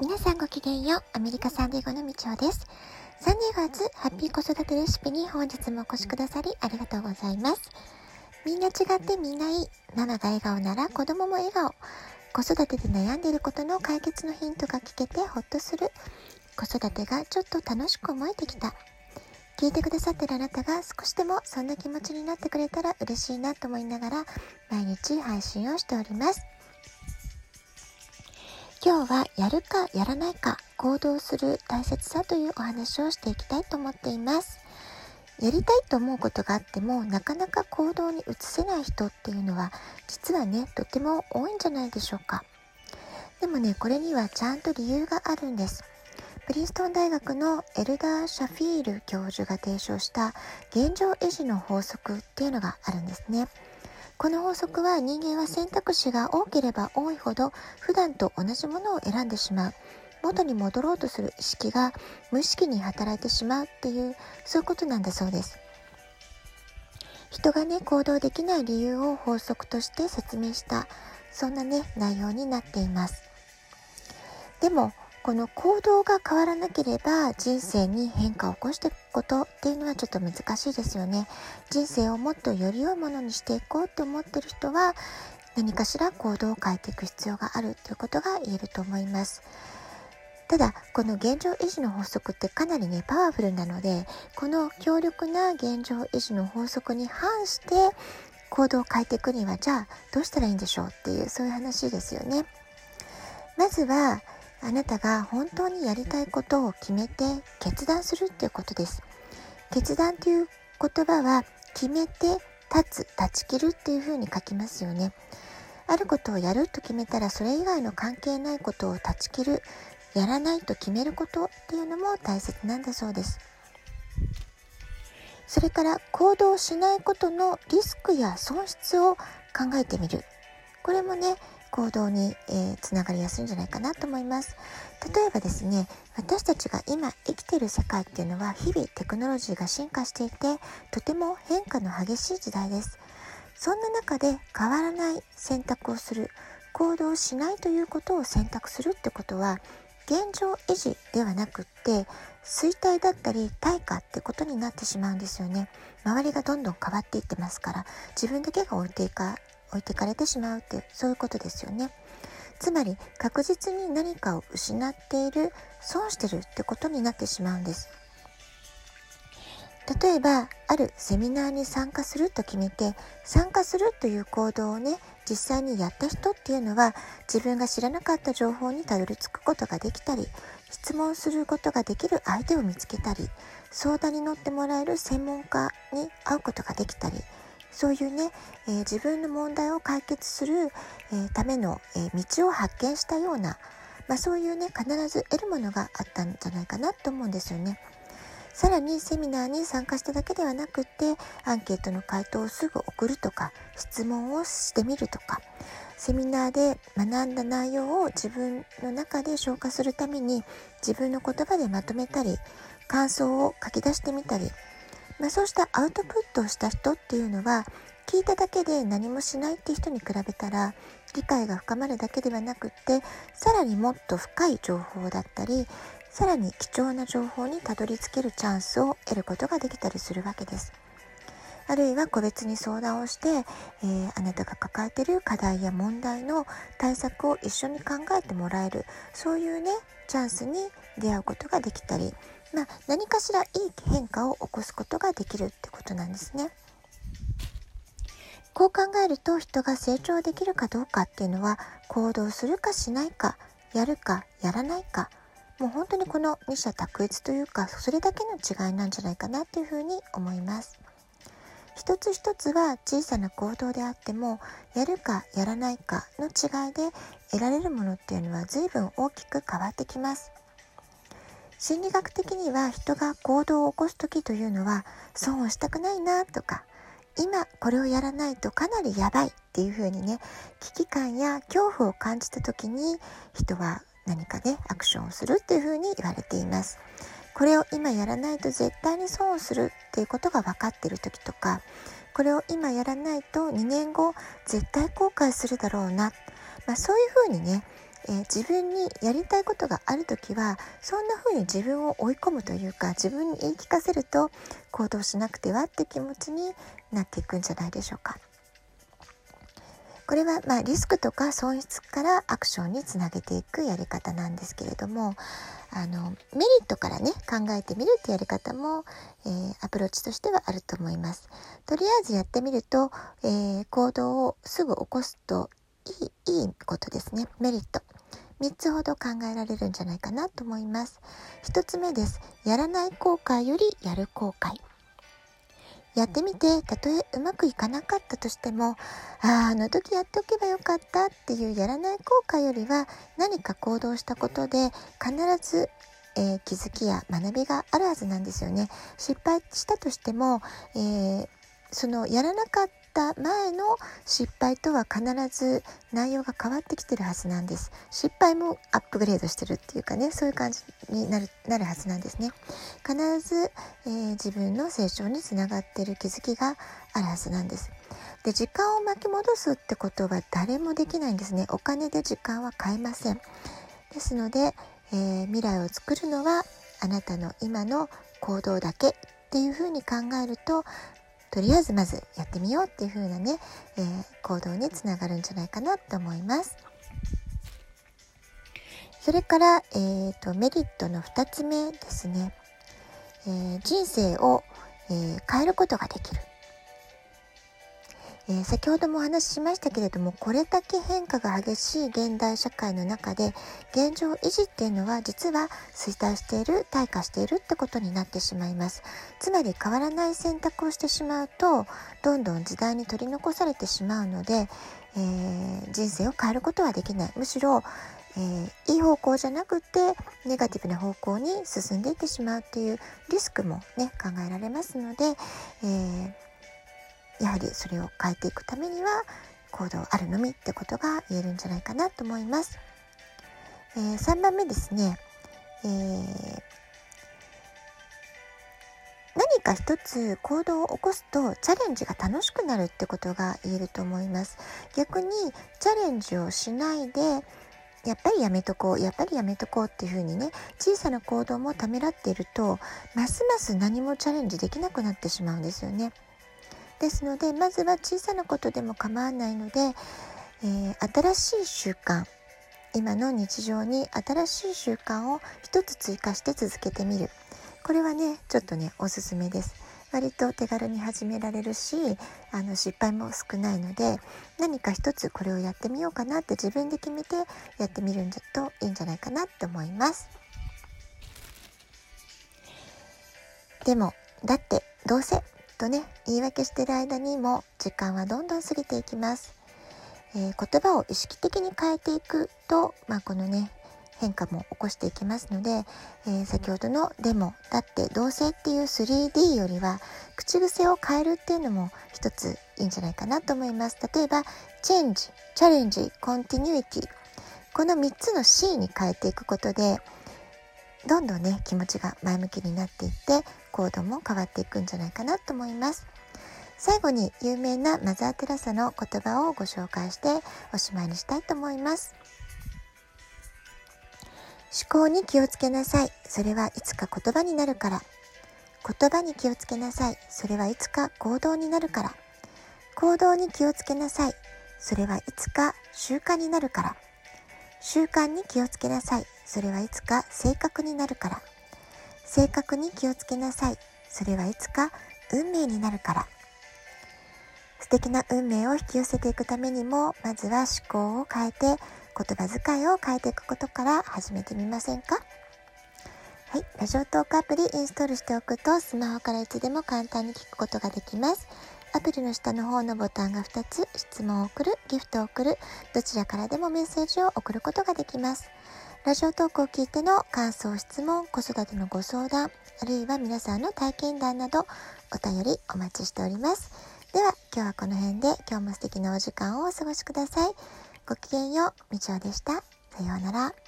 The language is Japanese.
皆さんごきげんよう。アメリカサンディエゴのみちおです。サンディエゴ初ハッピー子育てレシピに本日もお越しくださりありがとうございます。みんな違ってみんないい。ママが笑顔なら子供も笑顔。子育てで悩んでいることの解決のヒントが聞けてほっとする。子育てがちょっと楽しく思えてきた。聞いてくださってるあなたが少しでもそんな気持ちになってくれたら嬉しいなと思いながら毎日配信をしております。今日はやるかやらないか行動する大切さというお話をしていきたいと思っています。やりたいと思うことがあってもなかなか行動に移せない人っていうのは実はねとても多いんじゃないでしょうか。でもねこれにはちゃんと理由があるんです。プリンストン大学のエルダー・シャフィール教授が提唱した現状維持の法則っていうのがあるんですね。この法則は人間は選択肢が多ければ多いほど普段と同じものを選んでしまう。元に戻ろうとする意識が無意識に働いてしまうっていうそういうことなんだそうです。人がね行動できない理由を法則として説明したそんなね内容になっています。でもこの行動が変わらなければ人生に変化を起こしていくことっていうのはちょっと難しいですよね。人生をもっとより良いものにしていこうと思ってる人は何かしら行動を変えていく必要があるということが言えると思います。ただこの現状維持の法則ってかなりねパワフルなのでこの強力な現状維持の法則に反して行動を変えていくにはじゃあどうしたらいいんでしょうっていうそういう話ですよね。まずはあなたが本当にやりたいことを決めて決断するっていうことです。決断という言葉は決めて立つ、断ち切るっていうふうに書きますよね。あることをやると決めたらそれ以外の関係ないことを断ち切る、やらないと決めることっていうのも大切なんだそうです。それから行動しないことのリスクや損失を考えてみる。これもね、行動に、えー、つながりやすいんじゃないかなと思います。例えばですね、私たちが今生きている世界っていうのは日々テクノロジーが進化していて、とても変化の激しい時代です。そんな中で変わらない選択をする、行動しないということを選択するってことは、現状維持ではなくって衰退だったり対価ってことになってしまうんですよね周りがどんどん変わっていってますから自分だけが置いていか置いてかれてしまうってそういうことですよね。つまり確実に何かを失っている損してるってことになってしまうんです。例えばあるセミナーに参加すると決めて参加するという行動をね実際にやった人っていうのは自分が知らなかった情報にたどり着くことができたり質問することができる相手を見つけたり相談に乗ってもらえる専門家に会うことができたりそういうね、えー、自分の問題を解決する、えー、ための、えー、道を発見したような、まあ、そういうね必ず得るものがあったんじゃないかなと思うんですよね。さらにセミナーに参加しただけではなくてアンケートの回答をすぐ送るとか質問をしてみるとかセミナーで学んだ内容を自分の中で消化するために自分の言葉でまとめたり感想を書き出してみたりまあ、そうしたアウトプットをした人っていうのは聞いただけで何もしないって人に比べたら理解が深まるだけではなくってさらにもっと深い情報だったりさらに貴重な情報にたどり着けるチャンスを得ることができたりするわけです。あるいは個別に相談をして、えー、あなたが抱えている課題や問題の対策を一緒に考えてもらえるそういうねチャンスに出会うことができたりまあ、何かしらいい変化を起こすことができるってことなんですね。こう考えると人が成長できるかどうかっていうのは行動するかしないかやるかやらないかもう本当にこの二者択一というかそれだけの違いなんじゃないかなっていうふうに思います。一つ一つは小さな行動であってもやるかやらないかの違いで得られるものっていうのは随分大きく変わってきます。心理学的には人が行動を起こす時というのは損をしたくないなとか今これをやらないとかなりやばいっていう風にね危機感や恐怖を感じた時に人は何かねアクションをするっていう風に言われています。これを今やらないと絶対に損をするっていうことが分かっている時とかこれを今やらないと2年後絶対後悔するだろうな、まあ、そういうふうにねえー、自分にやりたいことがある時はそんな風に自分を追い込むというか自分に言い聞かせると行動しなくてはって気持ちになっていくんじゃないでしょうか。これはまあリスクとか損失からアクションにつなげていくやり方なんですけれどもあのメリットからね考えてみるってやり方も、えー、アプローチとしてはあると思います。とりあえずやってみると、えー、行動をすぐ起こすといいいいことですねメリット。3つほど考えられるんじゃないかなと思います。1つ目です。やらない後悔よりやる後悔。やってみてたとえうまくいかなかったとしてもあああの時やっておけばよかったっていうやらない後悔よりは何か行動したことで必ず、えー、気づきや学びがあるはずなんですよね。失敗したとしても、えー、そのやらなかったった前の失敗とは必ず内容が変わってきてるはずなんです。失敗もアップグレードしてるっていうかねそういう感じになるなるはずなんですね。必ず、えー、自分の成長につながってる気づきがあるはずなんです。で時間を巻き戻すってことは誰もできないんですね。お金で時間は買えません。ですので、えー、未来を作るのはあなたの今の行動だけっていうふうに考えるととりあえずまずやってみようっていう風なね、えー、行動につながるんじゃないかなと思います。それから、えーと、メリットの2つ目ですね、えー、人生を、えー、変えることができる。えー、先ほどもお話ししましたけれどもこれだけ変化が激しい現代社会の中で現状維持っていうのは実は衰退している退化しているってことになってしまいます。つまり変わらない選択をしてしまうとどんどん時代に取り残されてしまうので、えー、人生を変えることはできない。むしろえー、いい方向じゃなくてネガティブな方向に進んでいってしまうっていうリスクもね考えられますので、えー、やはりそれを変えていくためには行動あるのみってことが言えるんじゃないかなと思います。えー、3番目ですね、えー、何か一つ行動を起こすとチャレンジが楽しくなるってことが言えると思います。逆にチャレンジをしないでやっぱりやめとこうやっぱりやめとこうっていうふうにね小さな行動もためらっているとますます何もチャレンジできなくなってしまうんですよね。ですのでまずは小さなことでも構わないので、えー、新しい習慣今の日常に新しい習慣を一つ追加して続けてみる。これはねちょっとねおすすめです。割と手軽に始められるしあの失敗も少ないので何か一つこれをやってみようかなって自分で決めてやってみるといいんじゃないかなって思います。でもだってどうせとね言い訳してる間にも時間はどんどん過ぎていきます、えー、言葉を意識的に変えていくと、まあ、このね変化も起こしていきますので、えー、先ほどの「でも」だって「どうせ」っていう 3D よりは口癖を変えるっていうのも一ついいんじゃないかなと思います。例えば「チェンジ」「チャレンジ」「コンティニュイティ」この3つの C に変えていくことでどんどんね気持ちが前向きになっていって行動も変わっていくんじゃないかなと思います。最後に有名なマザー・テラサの言葉をご紹介しておしまいにしたいと思います。思考に気をつけなさい。それはいつか言葉になるから。言葉に気をつけなさい。それはいつか行動になるから。行動に気をつけなさい。それはいつか習慣になるから。習慣に気をつけなさい。それはいつか性格になるから。性格に気をつけなさい。それはいつか運命になるから。素敵な運命を引き寄せていくためにもまずは思考を変えて言葉遣いを変えていくことから始めてみませんか？はい、ラジオトークアプリインストールしておくとスマホからいつでも簡単に聞くことができます。アプリの下の方のボタンが2つ、質問を送る、ギフトを送る、どちらからでもメッセージを送ることができます。ラジオトークを聞いての感想、質問、子育てのご相談、あるいは皆さんの体験談などお便りお待ちしております。では今日はこの辺で今日も素敵なお時間をお過ごしください。ごきげんよう、みちおでした。さようなら。